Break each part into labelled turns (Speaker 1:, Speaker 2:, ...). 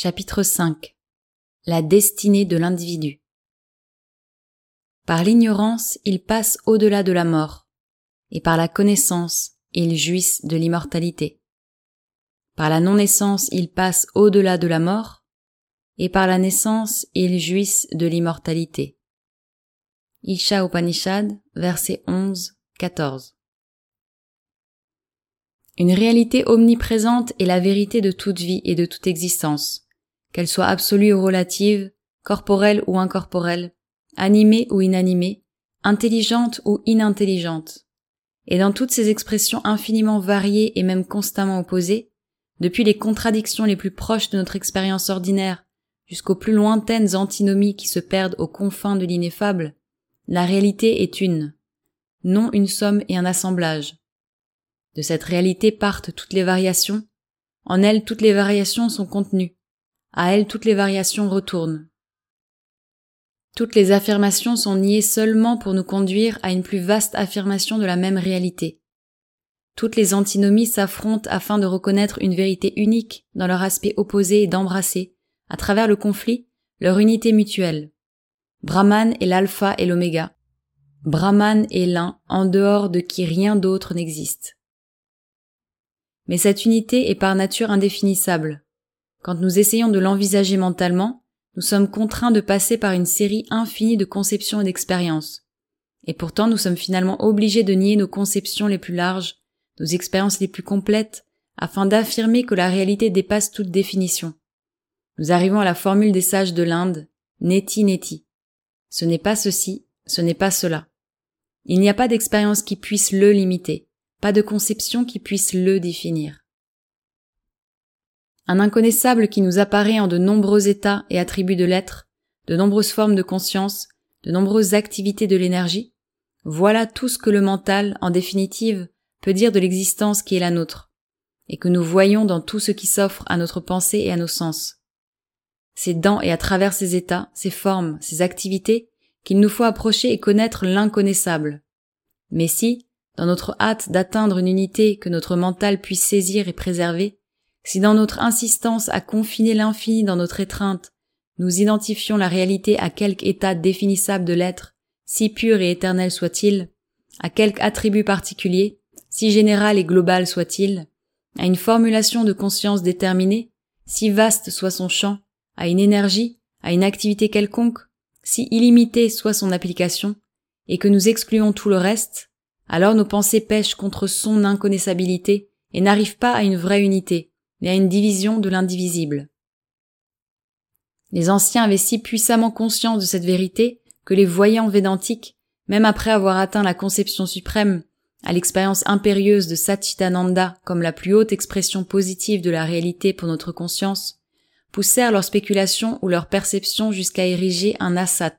Speaker 1: Chapitre 5 La destinée de l'individu Par l'ignorance, ils passent au-delà de la mort, et par la connaissance, ils jouissent de l'immortalité. Par la non-naissance, ils passent au-delà de la mort, et par la naissance, ils jouissent de l'immortalité. Isha Upanishad, verset 11, 14. Une réalité omniprésente est la vérité de toute vie et de toute existence, qu'elle soit absolue ou relative, corporelle ou incorporelle, animée ou inanimée, intelligente ou inintelligente. Et dans toutes ces expressions infiniment variées et même constamment opposées, depuis les contradictions les plus proches de notre expérience ordinaire jusqu'aux plus lointaines antinomies qui se perdent aux confins de l'ineffable, la réalité est une, non une somme et un assemblage, de cette réalité partent toutes les variations, en elle toutes les variations sont contenues, à elle toutes les variations retournent. Toutes les affirmations sont niées seulement pour nous conduire à une plus vaste affirmation de la même réalité. Toutes les antinomies s'affrontent afin de reconnaître une vérité unique dans leur aspect opposé et d'embrasser, à travers le conflit, leur unité mutuelle. Brahman est l'alpha et l'oméga. Brahman est l'un en dehors de qui rien d'autre n'existe. Mais cette unité est par nature indéfinissable. Quand nous essayons de l'envisager mentalement, nous sommes contraints de passer par une série infinie de conceptions et d'expériences. Et pourtant nous sommes finalement obligés de nier nos conceptions les plus larges, nos expériences les plus complètes, afin d'affirmer que la réalité dépasse toute définition. Nous arrivons à la formule des sages de l'Inde, neti neti. Ce n'est pas ceci, ce n'est pas cela. Il n'y a pas d'expérience qui puisse le limiter pas de conception qui puisse le définir. Un inconnaissable qui nous apparaît en de nombreux états et attributs de l'être, de nombreuses formes de conscience, de nombreuses activités de l'énergie, voilà tout ce que le mental, en définitive, peut dire de l'existence qui est la nôtre, et que nous voyons dans tout ce qui s'offre à notre pensée et à nos sens. C'est dans et à travers ces états, ces formes, ces activités, qu'il nous faut approcher et connaître l'inconnaissable. Mais si, dans notre hâte d'atteindre une unité que notre mental puisse saisir et préserver, si dans notre insistance à confiner l'infini dans notre étreinte, nous identifions la réalité à quelque état définissable de l'être, si pur et éternel soit-il, à quelque attribut particulier, si général et global soit-il, à une formulation de conscience déterminée, si vaste soit son champ, à une énergie, à une activité quelconque, si illimitée soit son application, et que nous excluons tout le reste, alors nos pensées pêchent contre son inconnaissabilité et n'arrivent pas à une vraie unité, mais à une division de l'indivisible. Les anciens avaient si puissamment conscience de cette vérité que les voyants védantiques, même après avoir atteint la conception suprême, à l'expérience impérieuse de Satchitananda comme la plus haute expression positive de la réalité pour notre conscience, poussèrent leur spéculation ou leur perception jusqu'à ériger un asat,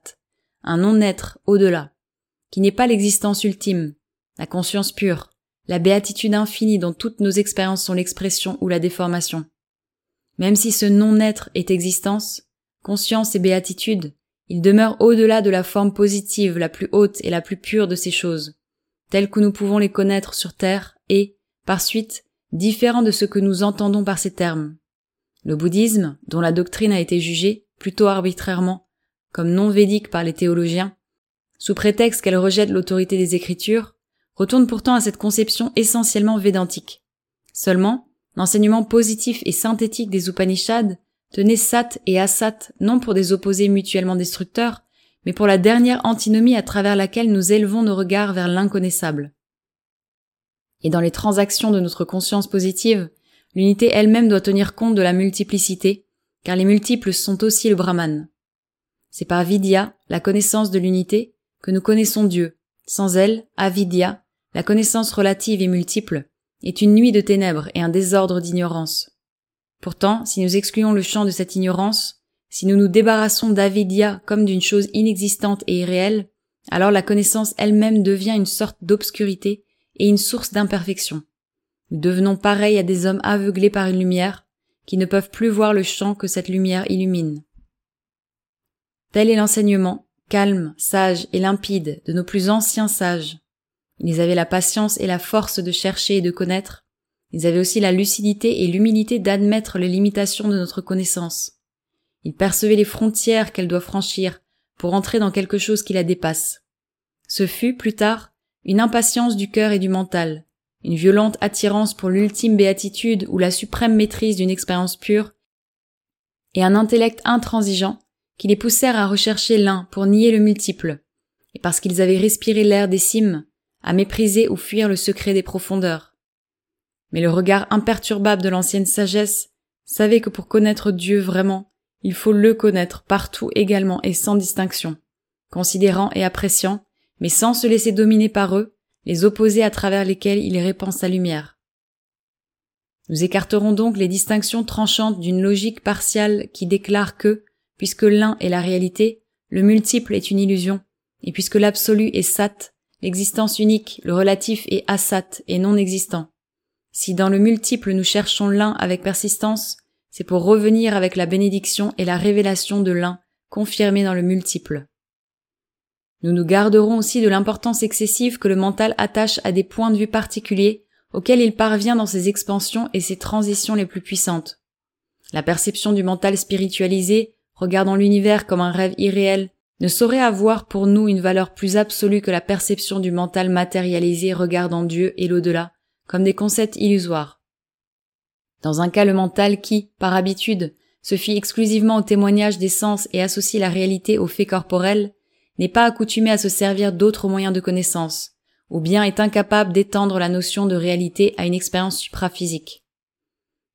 Speaker 1: un non-être au-delà, qui n'est pas l'existence ultime, la conscience pure, la béatitude infinie dont toutes nos expériences sont l'expression ou la déformation. Même si ce non-être est existence, conscience et béatitude, il demeure au-delà de la forme positive la plus haute et la plus pure de ces choses, telles que nous pouvons les connaître sur terre et, par suite, différents de ce que nous entendons par ces termes. Le bouddhisme, dont la doctrine a été jugée, plutôt arbitrairement, comme non védique par les théologiens, sous prétexte qu'elle rejette l'autorité des Écritures, retourne pourtant à cette conception essentiellement védantique. Seulement, l'enseignement positif et synthétique des Upanishads tenait Sat et Asat non pour des opposés mutuellement destructeurs, mais pour la dernière antinomie à travers laquelle nous élevons nos regards vers l'inconnaissable. Et dans les transactions de notre conscience positive, l'unité elle-même doit tenir compte de la multiplicité, car les multiples sont aussi le Brahman. C'est par Vidya, la connaissance de l'unité, que nous connaissons Dieu. Sans elle, avidya, la connaissance relative et multiple est une nuit de ténèbres et un désordre d'ignorance. Pourtant, si nous excluons le champ de cette ignorance, si nous nous débarrassons d'avidia comme d'une chose inexistante et irréelle, alors la connaissance elle-même devient une sorte d'obscurité et une source d'imperfection. Nous devenons pareils à des hommes aveuglés par une lumière, qui ne peuvent plus voir le champ que cette lumière illumine. Tel est l'enseignement, calme, sage et limpide de nos plus anciens sages, ils avaient la patience et la force de chercher et de connaître, ils avaient aussi la lucidité et l'humilité d'admettre les limitations de notre connaissance. Ils percevaient les frontières qu'elle doit franchir pour entrer dans quelque chose qui la dépasse. Ce fut, plus tard, une impatience du cœur et du mental, une violente attirance pour l'ultime béatitude ou la suprême maîtrise d'une expérience pure, et un intellect intransigeant qui les poussèrent à rechercher l'un pour nier le multiple, et parce qu'ils avaient respiré l'air des cimes, à mépriser ou fuir le secret des profondeurs. Mais le regard imperturbable de l'ancienne sagesse savait que pour connaître Dieu vraiment, il faut le connaître partout également et sans distinction, considérant et appréciant, mais sans se laisser dominer par eux, les opposés à travers lesquels il répand sa lumière. Nous écarterons donc les distinctions tranchantes d'une logique partiale qui déclare que, puisque l'un est la réalité, le multiple est une illusion, et puisque l'absolu est sat, l'existence unique, le relatif est asat et non existant. Si dans le multiple nous cherchons l'un avec persistance, c'est pour revenir avec la bénédiction et la révélation de l'un confirmé dans le multiple. Nous nous garderons aussi de l'importance excessive que le mental attache à des points de vue particuliers auxquels il parvient dans ses expansions et ses transitions les plus puissantes. La perception du mental spiritualisé, regardant l'univers comme un rêve irréel, ne saurait avoir pour nous une valeur plus absolue que la perception du mental matérialisé regardant Dieu et l'au-delà comme des concepts illusoires. Dans un cas le mental qui, par habitude, se fie exclusivement au témoignage des sens et associe la réalité aux faits corporels, n'est pas accoutumé à se servir d'autres moyens de connaissance, ou bien est incapable d'étendre la notion de réalité à une expérience supraphysique.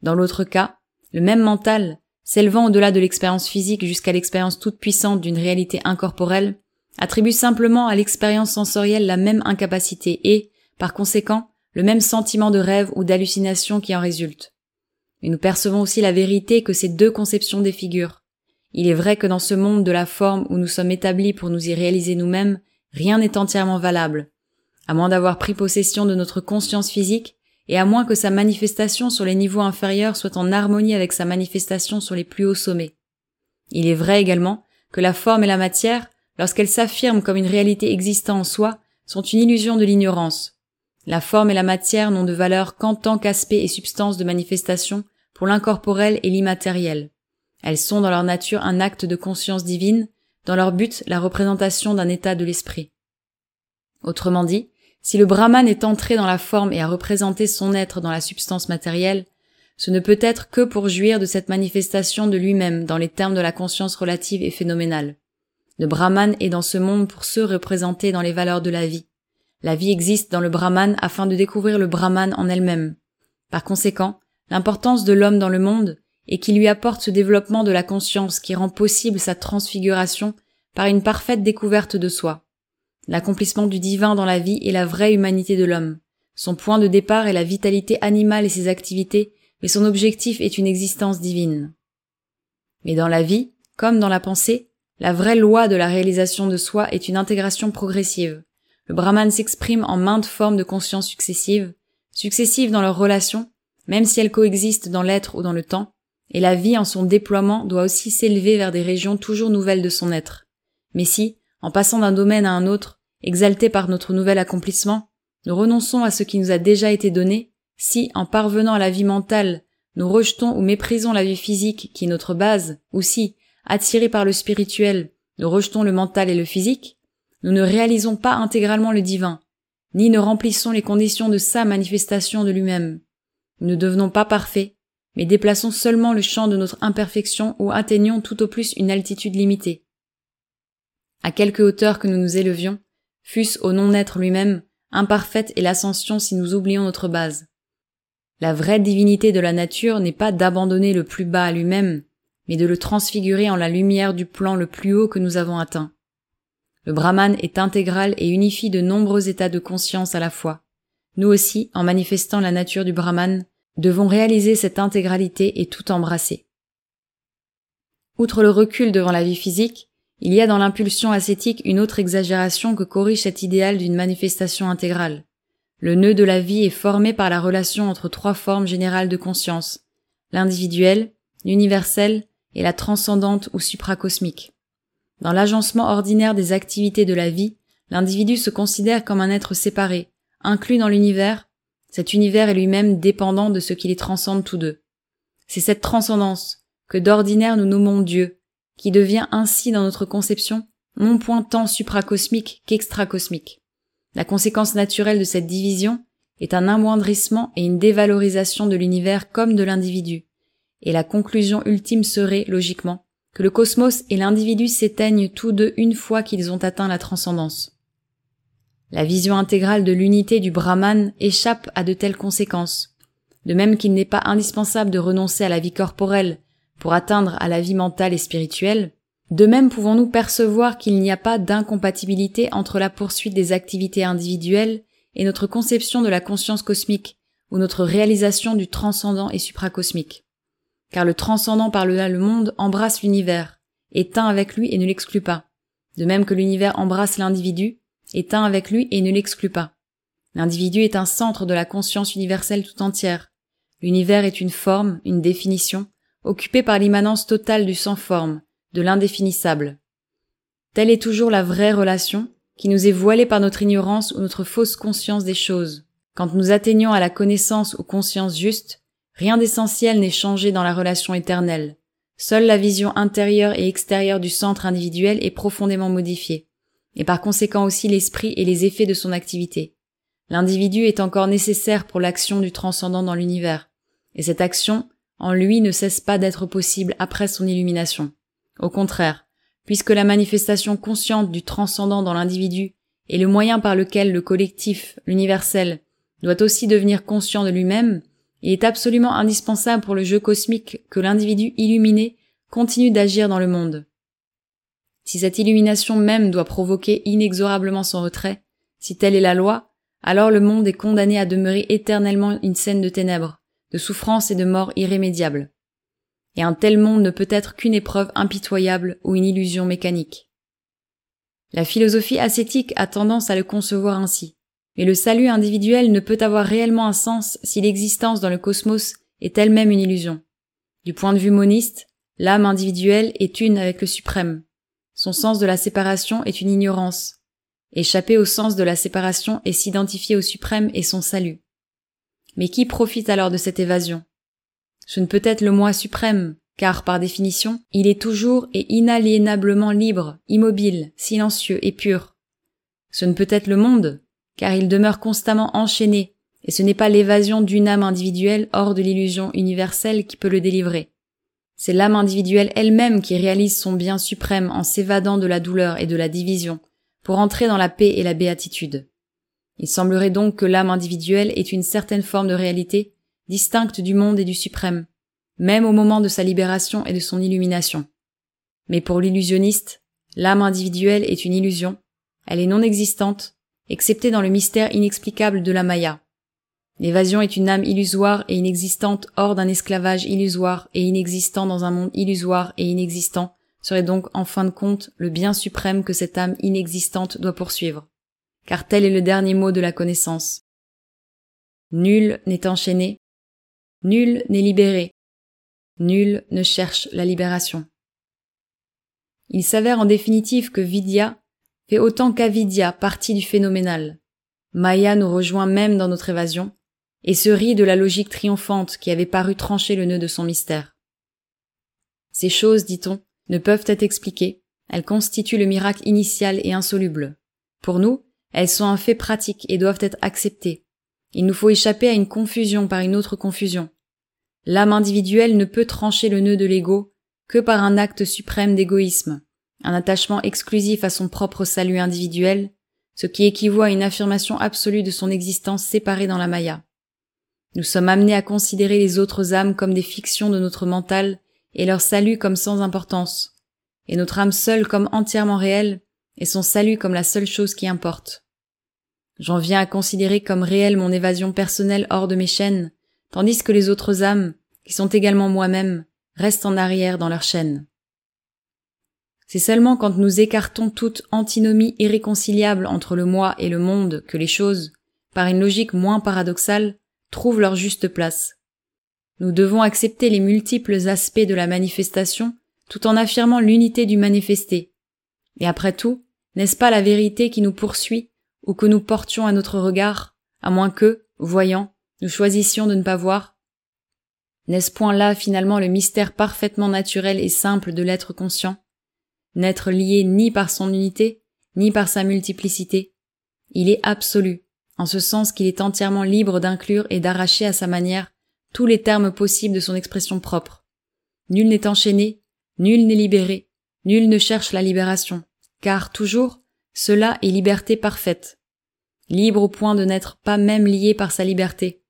Speaker 1: Dans l'autre cas, le même mental, s'élevant au-delà de l'expérience physique jusqu'à l'expérience toute puissante d'une réalité incorporelle, attribue simplement à l'expérience sensorielle la même incapacité et, par conséquent, le même sentiment de rêve ou d'hallucination qui en résulte. Et nous percevons aussi la vérité que ces deux conceptions défigurent, il est vrai que dans ce monde de la forme où nous sommes établis pour nous y réaliser nous-mêmes, rien n'est entièrement valable. À moins d'avoir pris possession de notre conscience physique, et à moins que sa manifestation sur les niveaux inférieurs soit en harmonie avec sa manifestation sur les plus hauts sommets. Il est vrai également que la forme et la matière, lorsqu'elles s'affirment comme une réalité existant en soi, sont une illusion de l'ignorance. La forme et la matière n'ont de valeur qu'en tant qu'aspect et substance de manifestation pour l'incorporel et l'immatériel. Elles sont dans leur nature un acte de conscience divine, dans leur but la représentation d'un état de l'esprit. Autrement dit, si le Brahman est entré dans la forme et a représenté son être dans la substance matérielle, ce ne peut être que pour jouir de cette manifestation de lui-même dans les termes de la conscience relative et phénoménale. Le Brahman est dans ce monde pour se représenter dans les valeurs de la vie. La vie existe dans le Brahman afin de découvrir le Brahman en elle-même. Par conséquent, l'importance de l'homme dans le monde, et qui lui apporte ce développement de la conscience qui rend possible sa transfiguration par une parfaite découverte de soi. L'accomplissement du divin dans la vie est la vraie humanité de l'homme. Son point de départ est la vitalité animale et ses activités, mais son objectif est une existence divine. Mais dans la vie, comme dans la pensée, la vraie loi de la réalisation de soi est une intégration progressive. Le Brahman s'exprime en maintes formes de conscience successives, successives dans leurs relations, même si elles coexistent dans l'être ou dans le temps, et la vie en son déploiement doit aussi s'élever vers des régions toujours nouvelles de son être. Mais si, en passant d'un domaine à un autre, exalté par notre nouvel accomplissement, nous renonçons à ce qui nous a déjà été donné, si, en parvenant à la vie mentale, nous rejetons ou méprisons la vie physique qui est notre base, ou si, attirés par le spirituel, nous rejetons le mental et le physique, nous ne réalisons pas intégralement le divin, ni ne remplissons les conditions de sa manifestation de lui-même. Nous ne devenons pas parfaits, mais déplaçons seulement le champ de notre imperfection ou atteignons tout au plus une altitude limitée. À quelque hauteur que nous nous élevions, fût-ce au non-être lui-même, imparfaite est l'ascension si nous oublions notre base. La vraie divinité de la nature n'est pas d'abandonner le plus bas à lui-même, mais de le transfigurer en la lumière du plan le plus haut que nous avons atteint. Le Brahman est intégral et unifie de nombreux états de conscience à la fois. Nous aussi, en manifestant la nature du Brahman, devons réaliser cette intégralité et tout embrasser. Outre le recul devant la vie physique, il y a dans l'impulsion ascétique une autre exagération que corrige cet idéal d'une manifestation intégrale. Le nœud de la vie est formé par la relation entre trois formes générales de conscience, l'individuel, l'universel et la transcendante ou supracosmique. Dans l'agencement ordinaire des activités de la vie, l'individu se considère comme un être séparé, inclus dans l'univers, Cet univers est lui-même dépendant de ce qui les transcende tous deux. C'est cette transcendance que d'ordinaire nous nommons Dieu, qui devient ainsi dans notre conception non point tant supracosmique qu'extracosmique. La conséquence naturelle de cette division est un amoindrissement et une dévalorisation de l'univers comme de l'individu, et la conclusion ultime serait, logiquement, que le cosmos et l'individu s'éteignent tous deux une fois qu'ils ont atteint la transcendance. La vision intégrale de l'unité du Brahman échappe à de telles conséquences, de même qu'il n'est pas indispensable de renoncer à la vie corporelle pour atteindre à la vie mentale et spirituelle, de même pouvons-nous percevoir qu'il n'y a pas d'incompatibilité entre la poursuite des activités individuelles et notre conception de la conscience cosmique, ou notre réalisation du transcendant et supracosmique? Car le transcendant par-delà le monde embrasse l'univers, est un avec lui et ne l'exclut pas, de même que l'univers embrasse l'individu, est un avec lui et ne l'exclut pas. L'individu est un centre de la conscience universelle tout entière. L'univers est une forme, une définition, occupée par l'immanence totale du sans forme, de l'indéfinissable. Telle est toujours la vraie relation, qui nous est voilée par notre ignorance ou notre fausse conscience des choses. Quand nous atteignons à la connaissance ou conscience juste, rien d'essentiel n'est changé dans la relation éternelle. Seule la vision intérieure et extérieure du centre individuel est profondément modifiée, et par conséquent aussi l'esprit et les effets de son activité. L'individu est encore nécessaire pour l'action du transcendant dans l'univers, et cette action, en lui, ne cesse pas d'être possible après son illumination. Au contraire, puisque la manifestation consciente du transcendant dans l'individu est le moyen par lequel le collectif, l'universel, doit aussi devenir conscient de lui-même, il est absolument indispensable pour le jeu cosmique que l'individu illuminé continue d'agir dans le monde. Si cette illumination même doit provoquer inexorablement son retrait, si telle est la loi, alors le monde est condamné à demeurer éternellement une scène de ténèbres, de souffrance et de mort irrémédiable et un tel monde ne peut être qu'une épreuve impitoyable ou une illusion mécanique. La philosophie ascétique a tendance à le concevoir ainsi, mais le salut individuel ne peut avoir réellement un sens si l'existence dans le cosmos est elle-même une illusion. Du point de vue moniste, l'âme individuelle est une avec le suprême. Son sens de la séparation est une ignorance. Échapper au sens de la séparation et s'identifier au suprême est son salut. Mais qui profite alors de cette évasion? Ce ne peut être le moi suprême, car par définition, il est toujours et inaliénablement libre, immobile, silencieux et pur. Ce ne peut être le monde, car il demeure constamment enchaîné, et ce n'est pas l'évasion d'une âme individuelle hors de l'illusion universelle qui peut le délivrer. C'est l'âme individuelle elle-même qui réalise son bien suprême en s'évadant de la douleur et de la division, pour entrer dans la paix et la béatitude. Il semblerait donc que l'âme individuelle ait une certaine forme de réalité distincte du monde et du suprême, même au moment de sa libération et de son illumination. Mais pour l'illusionniste, l'âme individuelle est une illusion, elle est non existante, excepté dans le mystère inexplicable de la Maya. L'évasion est une âme illusoire et inexistante hors d'un esclavage illusoire et inexistant dans un monde illusoire et inexistant, serait donc en fin de compte le bien suprême que cette âme inexistante doit poursuivre. Car tel est le dernier mot de la connaissance. Nul n'est enchaîné, Nul n'est libéré. Nul ne cherche la libération. Il s'avère en définitive que Vidya fait autant qu'Avidya partie du phénoménal. Maya nous rejoint même dans notre évasion, et se rit de la logique triomphante qui avait paru trancher le nœud de son mystère. Ces choses, dit-on, ne peuvent être expliquées, elles constituent le miracle initial et insoluble. Pour nous, elles sont un fait pratique et doivent être acceptées. Il nous faut échapper à une confusion par une autre confusion, L'âme individuelle ne peut trancher le nœud de l'ego que par un acte suprême d'égoïsme, un attachement exclusif à son propre salut individuel, ce qui équivaut à une affirmation absolue de son existence séparée dans la Maya. Nous sommes amenés à considérer les autres âmes comme des fictions de notre mental et leur salut comme sans importance, et notre âme seule comme entièrement réelle et son salut comme la seule chose qui importe. J'en viens à considérer comme réelle mon évasion personnelle hors de mes chaînes, tandis que les autres âmes, qui sont également moi-même, restent en arrière dans leur chaîne. C'est seulement quand nous écartons toute antinomie irréconciliable entre le moi et le monde que les choses, par une logique moins paradoxale, trouvent leur juste place. Nous devons accepter les multiples aspects de la manifestation tout en affirmant l'unité du manifesté. Et après tout, n'est-ce pas la vérité qui nous poursuit ou que nous portions à notre regard, à moins que, voyant, nous choisissions de ne pas voir? N'est-ce point là finalement le mystère parfaitement naturel et simple de l'être conscient? N'être lié ni par son unité, ni par sa multiplicité. Il est absolu, en ce sens qu'il est entièrement libre d'inclure et d'arracher à sa manière tous les termes possibles de son expression propre. Nul n'est enchaîné, nul n'est libéré, nul ne cherche la libération, car toujours, cela est liberté parfaite. Libre au point de n'être pas même lié par sa liberté.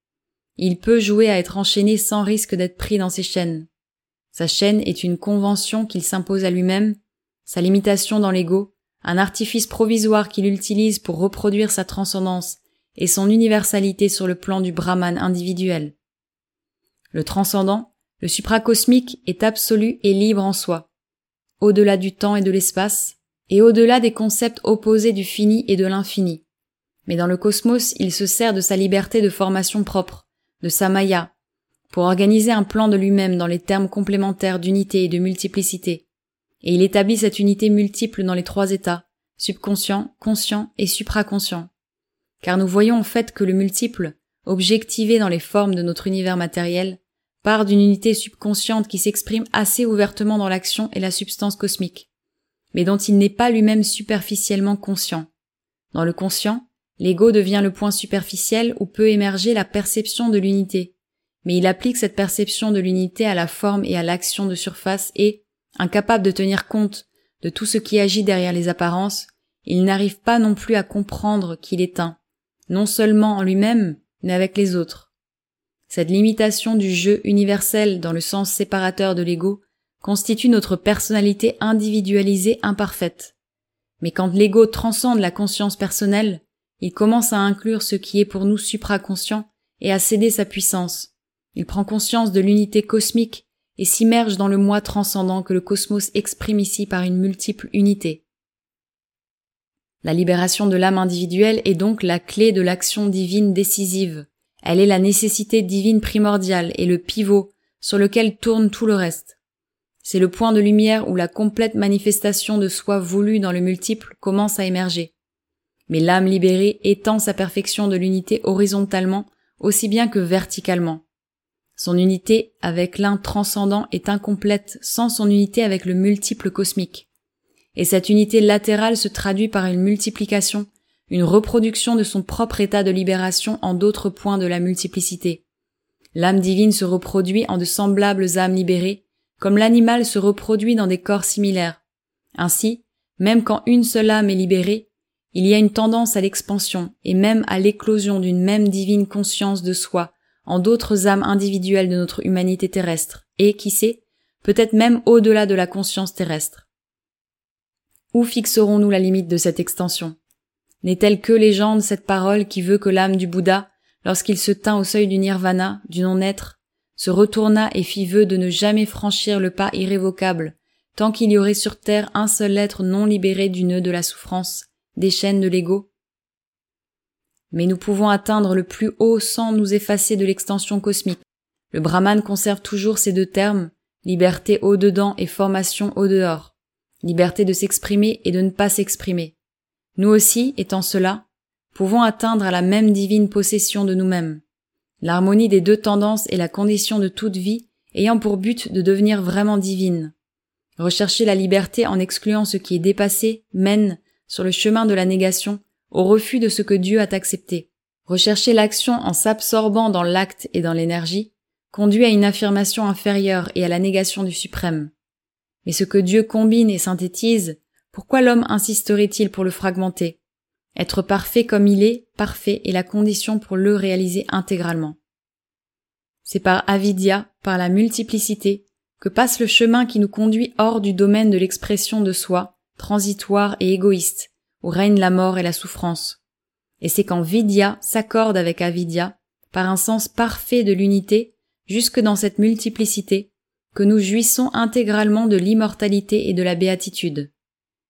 Speaker 1: Il peut jouer à être enchaîné sans risque d'être pris dans ses chaînes. Sa chaîne est une convention qu'il s'impose à lui-même, sa limitation dans l'ego, un artifice provisoire qu'il utilise pour reproduire sa transcendance et son universalité sur le plan du Brahman individuel. Le transcendant, le supracosmique est absolu et libre en soi, au-delà du temps et de l'espace, et au-delà des concepts opposés du fini et de l'infini. Mais dans le cosmos, il se sert de sa liberté de formation propre, de sa maya, pour organiser un plan de lui-même dans les termes complémentaires d'unité et de multiplicité. Et il établit cette unité multiple dans les trois états, subconscient, conscient et supraconscient. Car nous voyons en fait que le multiple, objectivé dans les formes de notre univers matériel, part d'une unité subconsciente qui s'exprime assez ouvertement dans l'action et la substance cosmique, mais dont il n'est pas lui-même superficiellement conscient. Dans le conscient, l'ego devient le point superficiel où peut émerger la perception de l'unité, mais il applique cette perception de l'unité à la forme et à l'action de surface et, incapable de tenir compte de tout ce qui agit derrière les apparences, il n'arrive pas non plus à comprendre qu'il est un, non seulement en lui-même, mais avec les autres. Cette limitation du jeu universel dans le sens séparateur de l'ego constitue notre personnalité individualisée imparfaite. Mais quand l'ego transcende la conscience personnelle, il commence à inclure ce qui est pour nous supraconscient et à céder sa puissance. Il prend conscience de l'unité cosmique et s'immerge dans le moi transcendant que le cosmos exprime ici par une multiple unité. La libération de l'âme individuelle est donc la clé de l'action divine décisive. Elle est la nécessité divine primordiale et le pivot sur lequel tourne tout le reste. C'est le point de lumière où la complète manifestation de soi voulue dans le multiple commence à émerger. Mais l'âme libérée étend sa perfection de l'unité horizontalement aussi bien que verticalement. Son unité avec l'un transcendant est incomplète sans son unité avec le multiple cosmique. Et cette unité latérale se traduit par une multiplication une reproduction de son propre état de libération en d'autres points de la multiplicité. L'âme divine se reproduit en de semblables âmes libérées, comme l'animal se reproduit dans des corps similaires. Ainsi, même quand une seule âme est libérée, il y a une tendance à l'expansion et même à l'éclosion d'une même divine conscience de soi en d'autres âmes individuelles de notre humanité terrestre, et, qui sait, peut-être même au-delà de la conscience terrestre. Où fixerons-nous la limite de cette extension? N'est-elle que légende cette parole qui veut que l'âme du Bouddha, lorsqu'il se tint au seuil du nirvana, du non-être, se retourna et fit vœu de ne jamais franchir le pas irrévocable, tant qu'il y aurait sur terre un seul être non libéré du nœud de la souffrance, des chaînes de l'ego? Mais nous pouvons atteindre le plus haut sans nous effacer de l'extension cosmique. Le brahman conserve toujours ces deux termes, liberté au dedans et formation au dehors, liberté de s'exprimer et de ne pas s'exprimer. Nous aussi, étant cela, pouvons atteindre à la même divine possession de nous-mêmes. L'harmonie des deux tendances est la condition de toute vie ayant pour but de devenir vraiment divine. Rechercher la liberté en excluant ce qui est dépassé mène, sur le chemin de la négation, au refus de ce que Dieu a accepté. Rechercher l'action en s'absorbant dans l'acte et dans l'énergie conduit à une affirmation inférieure et à la négation du suprême. Mais ce que Dieu combine et synthétise pourquoi l'homme insisterait-il pour le fragmenter? Être parfait comme il est, parfait est la condition pour le réaliser intégralement. C'est par avidya, par la multiplicité, que passe le chemin qui nous conduit hors du domaine de l'expression de soi, transitoire et égoïste, où règne la mort et la souffrance. Et c'est quand vidya s'accorde avec avidya, par un sens parfait de l'unité, jusque dans cette multiplicité, que nous jouissons intégralement de l'immortalité et de la béatitude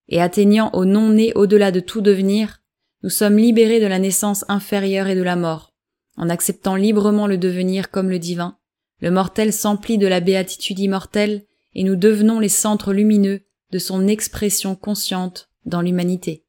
Speaker 1: et atteignant au non-né au-delà de tout devenir, nous sommes libérés de la naissance inférieure et de la mort. En acceptant librement le devenir comme le divin, le mortel s'emplit de la béatitude immortelle et nous devenons les centres lumineux de son expression consciente dans l'humanité.